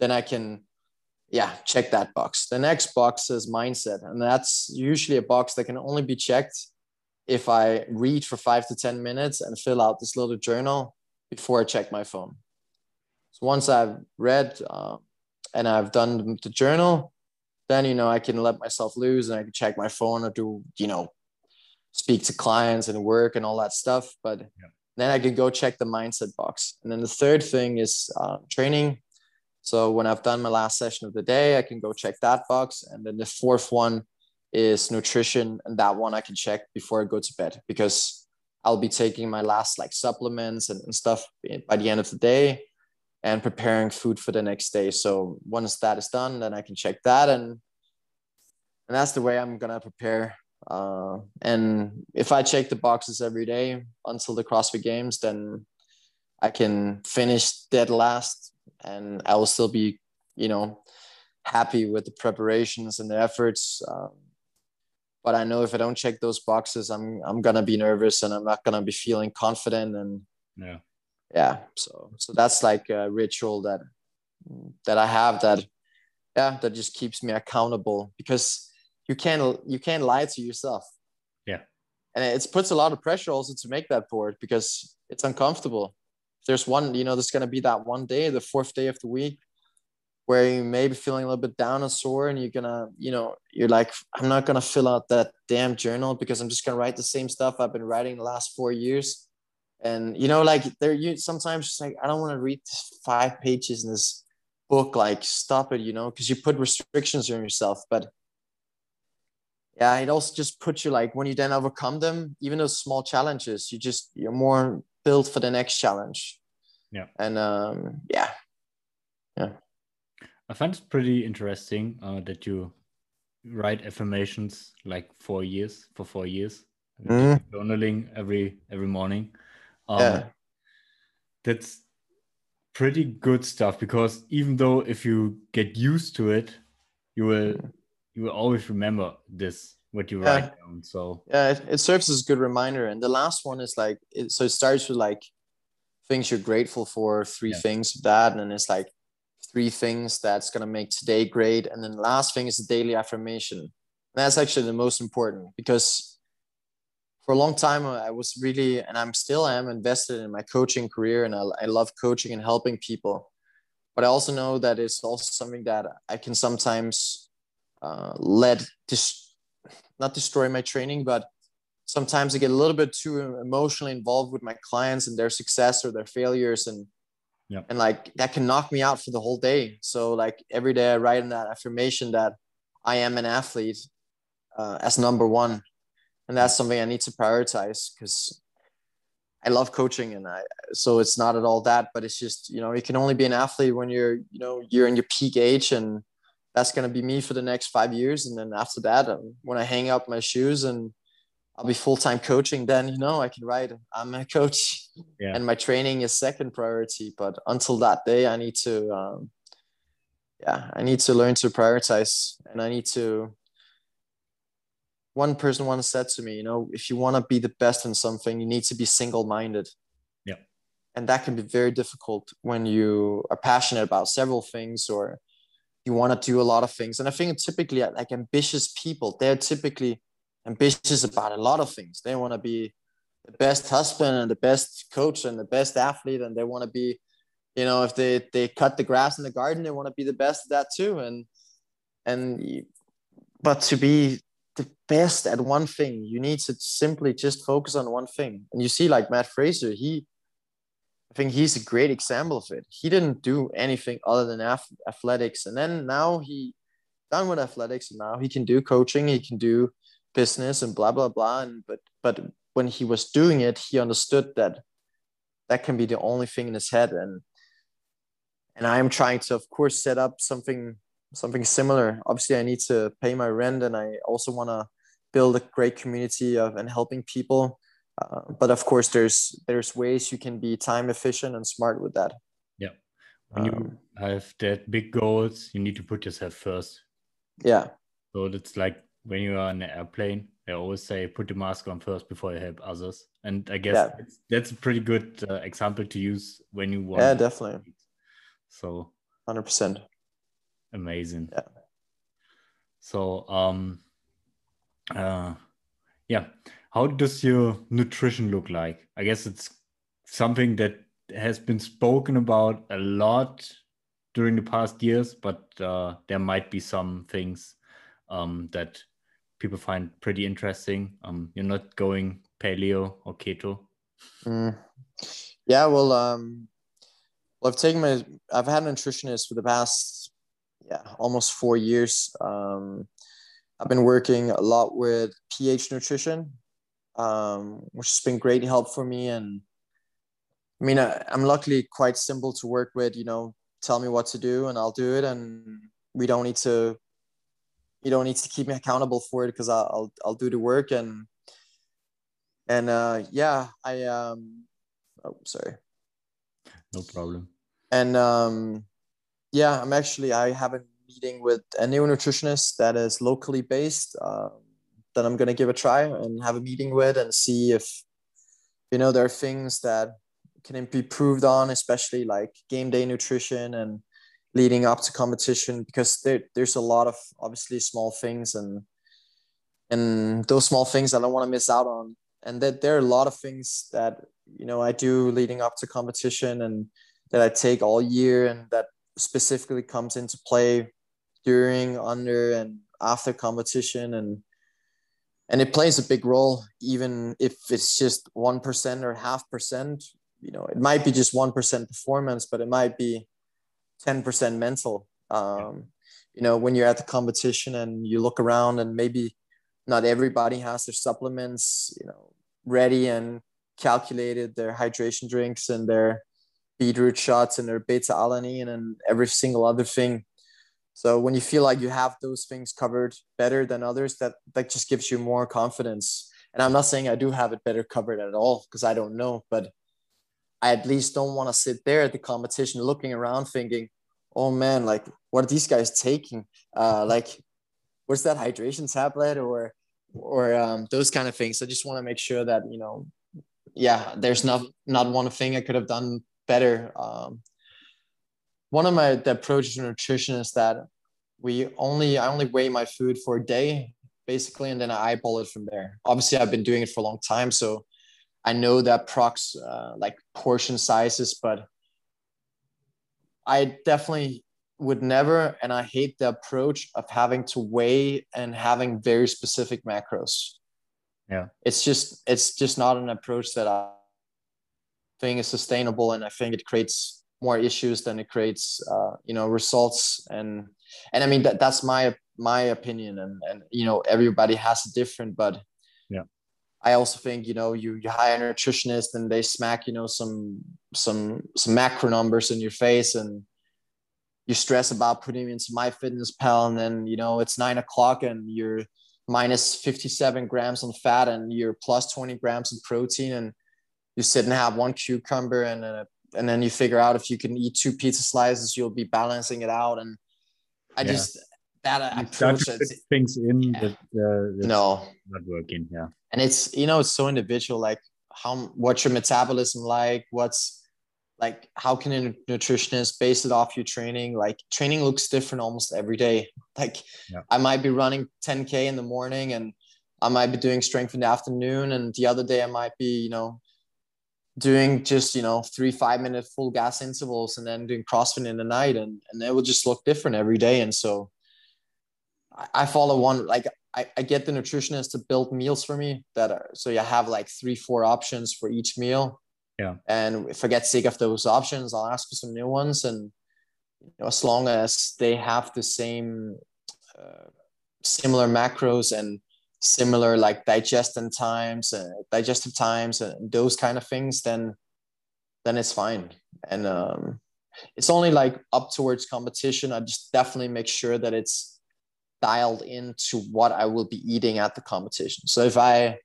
B: then i can yeah, check that box. The next box is mindset. And that's usually a box that can only be checked if I read for five to 10 minutes and fill out this little journal before I check my phone. So once I've read uh, and I've done the journal, then, you know, I can let myself loose and I can check my phone or do, you know, speak to clients and work and all that stuff. But yeah. then I can go check the mindset box. And then the third thing is uh, training so when I've done my last session of the day, I can go check that box. And then the fourth one is nutrition. And that one I can check before I go to bed because I'll be taking my last like supplements and, and stuff by the end of the day and preparing food for the next day. So once that is done, then I can check that. And, and that's the way I'm going to prepare. Uh, and if I check the boxes every day until the CrossFit games, then I can finish dead last and I will still be, you know, happy with the preparations and the efforts. Um, but I know if I don't check those boxes, I'm I'm gonna be nervous and I'm not gonna be feeling confident and
A: yeah,
B: yeah. So so that's like a ritual that that I have that yeah that just keeps me accountable because you can't you can't lie to yourself.
A: Yeah,
B: and it puts a lot of pressure also to make that board because it's uncomfortable. There's one, you know, there's gonna be that one day, the fourth day of the week, where you may be feeling a little bit down and sore, and you're gonna, you know, you're like, I'm not gonna fill out that damn journal because I'm just gonna write the same stuff I've been writing the last four years. And you know, like there, you sometimes just like I don't want to read five pages in this book. Like, stop it, you know, because you put restrictions on yourself. But yeah, it also just puts you like when you then overcome them, even those small challenges, you just you're more built for the next challenge.
A: Yeah.
B: And um, yeah, yeah.
A: I find it pretty interesting uh, that you write affirmations like four years for four years, mm. journaling every every morning. Um, yeah. That's pretty good stuff because even though if you get used to it, you will mm you will always remember this what you yeah. write down. So
B: yeah, it, it, serves as a good reminder. And the last one is like it, so it starts with like things you're grateful for, three yeah. things of that, and then it's like three things that's gonna make today great. And then the last thing is the daily affirmation. And that's actually the most important because for a long time I was really and I'm still am invested in my coaching career and I, I love coaching and helping people. But I also know that it's also something that I can sometimes uh, let dis- not destroy my training, but sometimes I get a little bit too emotionally involved with my clients and their success or their failures, and
A: yeah.
B: and like that can knock me out for the whole day. So like every day I write in that affirmation that I am an athlete uh, as number one, and that's something I need to prioritize because I love coaching and I so it's not at all that, but it's just you know you can only be an athlete when you're you know you're in your peak age and that's going to be me for the next five years. And then after that, um, when I hang up my shoes and I'll be full time coaching, then you know I can write. I'm a coach,
A: yeah.
B: and my training is second priority. But until that day, I need to, um, yeah, I need to learn to prioritize, and I need to. One person once said to me, you know, if you want to be the best in something, you need to be single minded.
A: Yeah,
B: and that can be very difficult when you are passionate about several things or you want to do a lot of things. And i think typically uh, like ambitious people they're typically ambitious about a lot of things. They want to be the best husband and the best coach and the best athlete and they want to be you know if they they cut the grass in the garden they want to be the best at that too. And and but to be the best at one thing you need to simply just focus on one thing. And you see like matt fraser he I think he's a great example of it. He didn't do anything other than athletics, and then now he done with athletics, and now he can do coaching, he can do business, and blah blah blah. And but but when he was doing it, he understood that that can be the only thing in his head, and and I am trying to, of course, set up something something similar. Obviously, I need to pay my rent, and I also want to build a great community of and helping people uh, but of course, there's there's ways you can be time efficient and smart with that.
A: Yeah, when you um, have that big goals, you need to put yourself first.
B: Yeah.
A: So it's like when you are on an airplane, they always say put the mask on first before you help others, and I guess yeah. that's a pretty good uh, example to use when you want.
B: Yeah, definitely.
A: So.
B: Hundred percent.
A: Amazing.
B: Yeah.
A: So um, uh, yeah how does your nutrition look like? I guess it's something that has been spoken about a lot during the past years, but uh, there might be some things um, that people find pretty interesting. Um, you're not going paleo or keto.
B: Mm. Yeah, well, um, well, I've taken my, I've had a nutritionist for the past, yeah, almost four years. Um, I've been working a lot with pH nutrition, um, which has been great help for me. And I mean, I, I'm luckily quite simple to work with. You know, tell me what to do and I'll do it, and we don't need to. You don't need to keep me accountable for it because I'll, I'll I'll do the work and and uh, yeah, I um, oh sorry,
A: no problem.
B: And um, yeah, I'm actually I have a meeting with a new nutritionist that is locally based. Um, that I'm gonna give a try and have a meeting with and see if you know there are things that can be improved on, especially like game day nutrition and leading up to competition because there, there's a lot of obviously small things and and those small things I don't want to miss out on. And that there are a lot of things that you know I do leading up to competition and that I take all year and that specifically comes into play during, under, and after competition and and it plays a big role even if it's just 1% or half percent. You know it might be just 1% performance but it might be 10% mental. Um, you know when you're at the competition and you look around and maybe not everybody has their supplements you know ready and calculated their hydration drinks and their beetroot shots and their beta alanine and every single other thing so when you feel like you have those things covered better than others that that just gives you more confidence. And i'm not saying i do have it better covered at all because i don't know but i at least don't want to sit there at the competition looking around thinking oh man like what are these guys taking? Uh like what's that hydration tablet or or um, those kind of things. I just want to make sure that you know yeah there's not not one thing i could have done better um one of my the approaches to nutrition is that we only I only weigh my food for a day basically, and then I eyeball it from there. Obviously, I've been doing it for a long time, so I know that prox uh, like portion sizes, but I definitely would never, and I hate the approach of having to weigh and having very specific macros.
A: Yeah,
B: it's just it's just not an approach that I think is sustainable, and I think it creates more issues than it creates uh, you know results. And and i mean that that's my my opinion. And and you know everybody has a different but
A: yeah.
B: I also think you know you you hire a nutritionist and they smack you know some some some macro numbers in your face and you stress about putting into my fitness pal and then you know it's nine o'clock and you're minus 57 grams on fat and you're plus 20 grams in protein and you sit and have one cucumber and a and then you figure out if you can eat two pizza slices, you'll be balancing it out. And I yeah. just that you approach
A: things in yeah. that, uh,
B: no
A: not working. Yeah,
B: and it's you know it's so individual. Like how what's your metabolism like? What's like how can a nutritionist base it off your training? Like training looks different almost every day. Like yeah. I might be running 10k in the morning and I might be doing strength in the afternoon, and the other day I might be you know doing just you know three five minute full gas intervals and then doing crossfit in the night and and it will just look different every day. And so i, I follow one like I, I get the nutritionist to build meals for me that are so you have like three four options for each meal.
A: Yeah.
B: And if i get sick of those options i'll ask for some new ones. And you know, as long as they have the same uh, similar macros and similar like digestion times and digestive times and those kind of things then then it's fine. And um it's only like up towards competition. I just definitely make sure that it's dialed into what i will be eating at the competition. So if i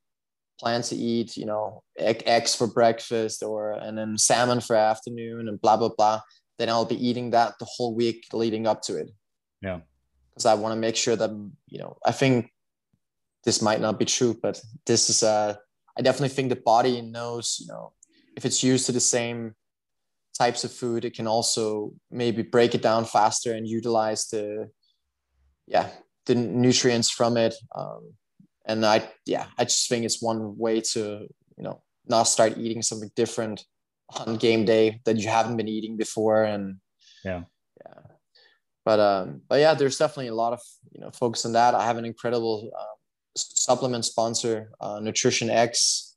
B: plan to eat you know eggs for breakfast or and then salmon for afternoon and blah blah blah then i'll be eating that the whole week leading up to it.
A: Yeah.
B: Because i want to make sure that you know i think this might not be true, but this is a. I definitely think the body knows, you know, if it's used to the same types of food, it can also maybe break it down faster and utilize the, yeah, the nutrients from it. Um, and I, yeah, I just think it's one way to, you know, not start eating something different on game day that you haven't been eating before. And
A: yeah,
B: yeah, but um, but yeah, there's definitely a lot of you know focus on that. I have an incredible um, supplement sponsor, uh, Nutrition X,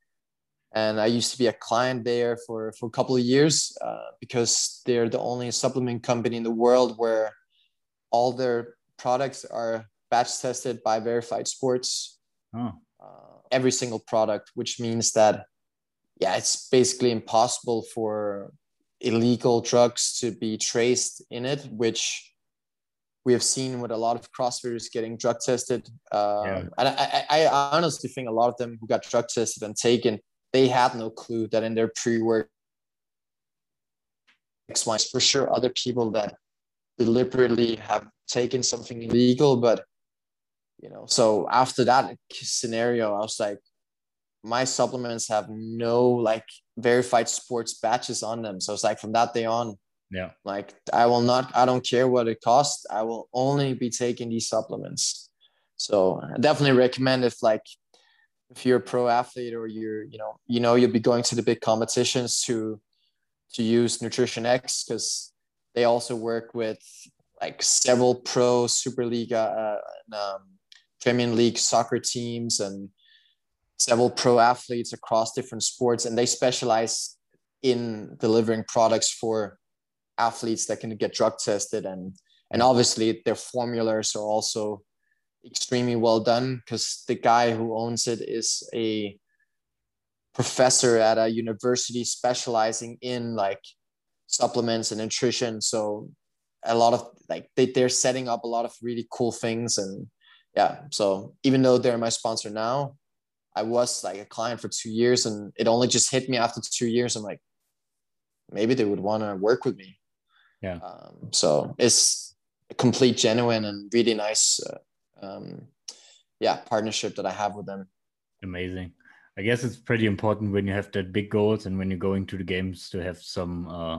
B: and I used to be a client there for for a couple of years uh, because they're the only supplement company in the world where all their products are batch tested by Verified Sports.
A: Oh.
B: Uh, every single product, which means that yeah, it's basically impossible for illegal drugs to be traced in it, which we have seen with a lot of CrossFitters getting drug tested. Um, yeah. And I, I, I, honestly think a lot of them who got drug tested and taken, they had no clue that in their pre-work XY for sure other people that deliberately have taken something illegal, but you know, so after that scenario, I was like, my supplements have no like verified sports batches on them. So it's like from that day on,
A: yeah.
B: Like I will not, I don't care what it costs. I will only be taking these supplements. So I definitely recommend if like if you're a pro athlete or you're you know you know you'll be going to the big competitions to to use Nutrition X because they also work with like several pro Superliga uh, and, um, Premier League soccer teams and several pro athletes across different sports, and they specialize in delivering products for athletes that can get drug tested and and obviously their formulas are also extremely well done because the guy who owns it is a professor at a university specializing in like supplements and nutrition. So a lot of like they, they're setting up a lot of really cool things and yeah. So even though they're my sponsor now i was like a client for two years and it only just hit me after two years. I'm like maybe they would want to work with me
A: yeah.
B: Um, so it's a complete genuine and really nice uh, um, yeah partnership that i have with them.
A: Amazing. I guess it's pretty important when you have that big goals and when you're going to the games to have some uh,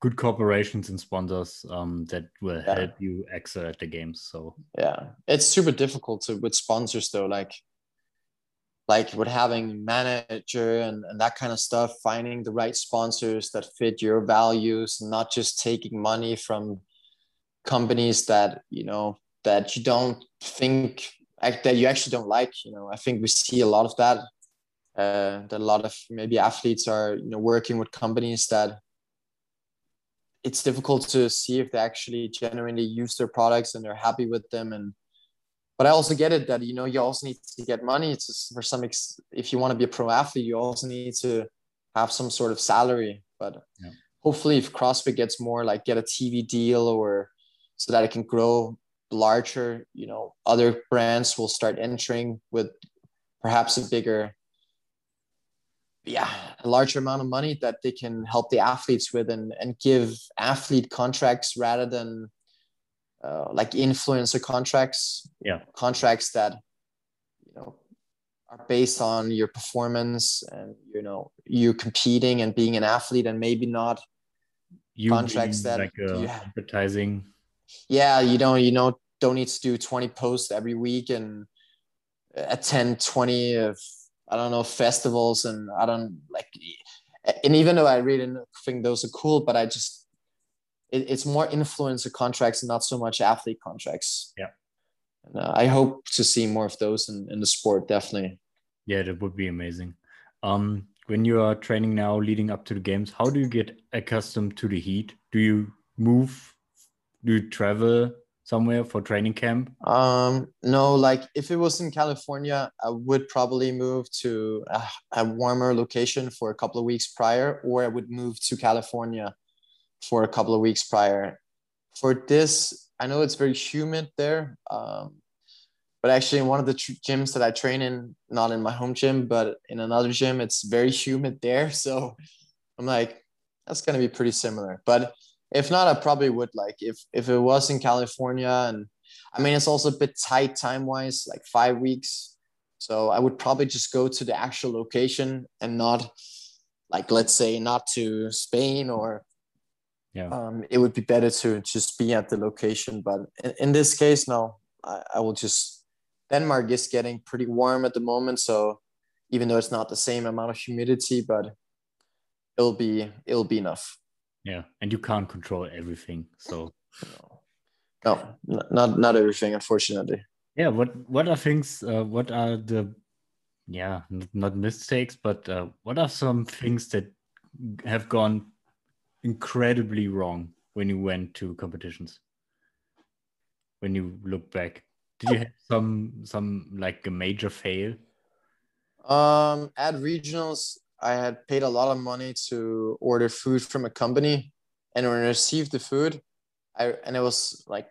A: good corporations and sponsors um, that will yeah. help you excel at the games so.
B: Yeah. It's super difficult to with sponsors though like like with having manager and, and that kind of stuff finding the right sponsors that fit your values not just taking money from companies that you know that you don't think that you actually don't like you know. I think we see a lot of that uh, that a lot of maybe athletes are you know working with companies that it's difficult to see if they actually genuinely use their products and they're happy with them and but I also get it that you know you also need to get money. It's for some ex- if you want to be a pro athlete, you also need to have some sort of salary. But yeah. hopefully, if CrossFit gets more like get a TV deal or so that it can grow larger, you know, other brands will start entering with perhaps a bigger, yeah, a larger amount of money that they can help the athletes with and and give athlete contracts rather than uh, like influencer contracts
A: yeah
B: contracts that you know are based on your performance and you know you competing and being an athlete and maybe not
A: you contracts that like yeah. advertising
B: yeah you don't you know don't need to do 20 posts every week and attend 20 of i don't know festivals and i don't like and even though i really think those are cool but i just it, it's more influencer contracts and not so much athlete contracts.
A: Yeah.
B: And, uh, I hope to see more of those in, in the sport, definitely.
A: Yeah, that would be amazing. Um, when you are training now leading up to the games, how do you get accustomed to the heat? Do you move? Do you travel somewhere for training camp?
B: Um, no, like if it was in California, I would probably move to a, a warmer location for a couple of weeks prior, or I would move to California for a couple of weeks prior. For this, I know it's very humid there, um, but actually in one of the tr- gyms that I train in, not in my home gym, but in another gym, it's very humid there. So I'm like, that's gonna be pretty similar. But if not, I probably would like if if it was in California, and I mean it's also a bit tight time wise, like five weeks. So I would probably just go to the actual location and not like let's say not to Spain or
A: yeah.
B: Um, it would be better to just be at the location but in, in this case no. I, I, will just denmark is getting pretty warm at the moment so even though it's not the same amount of humidity but it'll be it'll be enough.
A: Yeah and you can't control everything so.
B: No, no not not everything unfortunately.
A: Yeah what what are things uh, what are the yeah not mistakes but uh, what are some things that have gone incredibly wrong when you went to competitions? When you look back, did you have some some like a major fail?
B: Um, at regionals, I had paid a lot of money to order food from a company, and when I received the food, I and it was like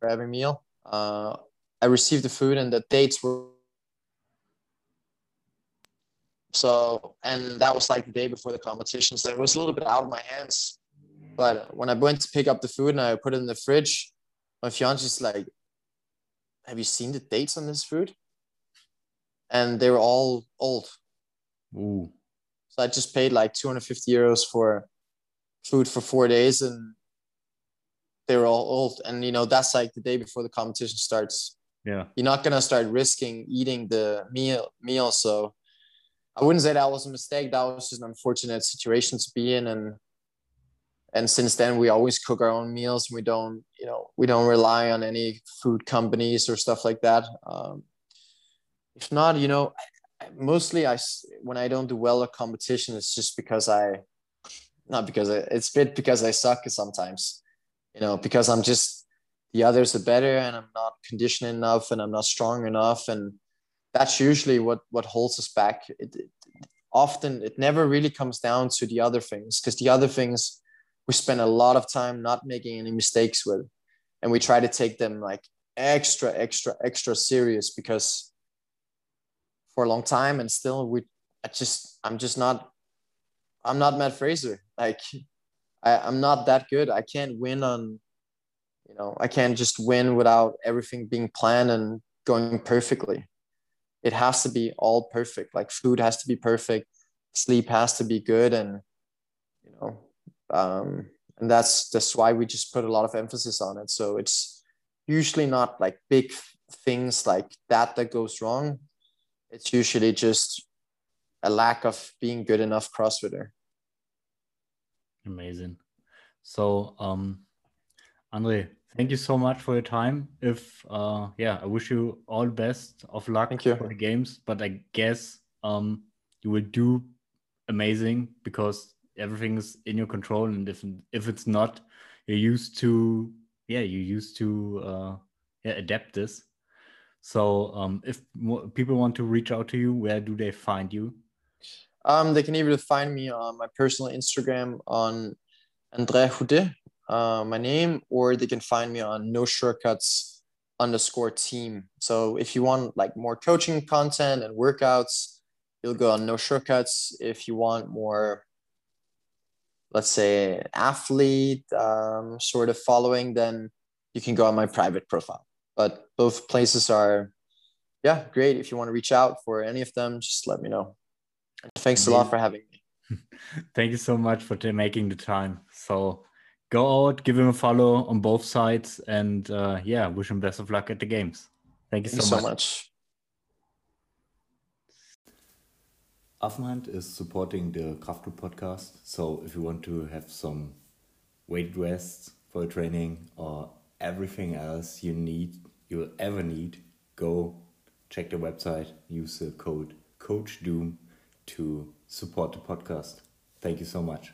B: for every meal. Uh, I received the food, and the dates were so, and that was like the day before the competition. So it was a little bit out of my hands. But when I went to pick up the food and I put it in the fridge, my fiance's like, Have you seen the dates on this food? And they were all old.
A: Ooh.
B: So I just paid like 250 euros for food for four days. And they were all old, and you know that's like the day before the competition starts.
A: Yeah,
B: you're not gonna start risking eating the meal meal. So I wouldn't say that was a mistake. That was just an unfortunate situation to be in, and and since then we always cook our own meals. We don't, you know, we don't rely on any food companies or stuff like that. Um, if not, you know, mostly I when I don't do well at competition, it's just because I, not because I, it's bit because I suck sometimes, you know, because I'm just the others are better and I'm not conditioned enough and I'm not strong enough and that's usually what what holds us back. It, it, often it never really comes down to the other things because the other things we spend a lot of time not making any mistakes with and we try to take them like extra extra extra serious because for a long time and still we I just I'm just not I'm not Matt Fraser. Like I, I'm not that good. I can't win on you know I can't just win without everything being planned and going perfectly it has to be all perfect. Like food has to be perfect. Sleep has to be good and you know um, and that's that's why we just put a lot of emphasis on it. So it's usually not like big things like that that goes wrong. It's usually just a lack of being good enough crossfitter.
A: Amazing. So um andre thank you so much for your time. If uh yeah i wish you all best of luck
B: thank you.
A: for the games but i guess um you will do amazing because everything is in your control and if if it's not you're used to yeah you used to uh yeah, adapt this. So um if people want to reach out to you where do they find you?
B: Um they can either find me on my personal instagram on andre Houdet, uh, my name or they can find me on no shortcuts underscore team so if you want like more coaching content and workouts you'll go on no shortcuts if you want more let's say athlete um, sort of following, then you can go on my private profile. But both places are, yeah, great. If you want to reach out for any of them, just let me know. Thanks a lot for having me.
A: Thank you so much for making the time. So go out, give him a follow on both sides, and uh, yeah, wish him best of luck at the games. Thank you, Thank so, you much. so much. Affenhand is supporting the Kraftclub podcast. So if you want to have some weight rests for training or everything else you need, you'll ever need, go check the website, use the code Coach Doom to support the podcast. Thank you so much.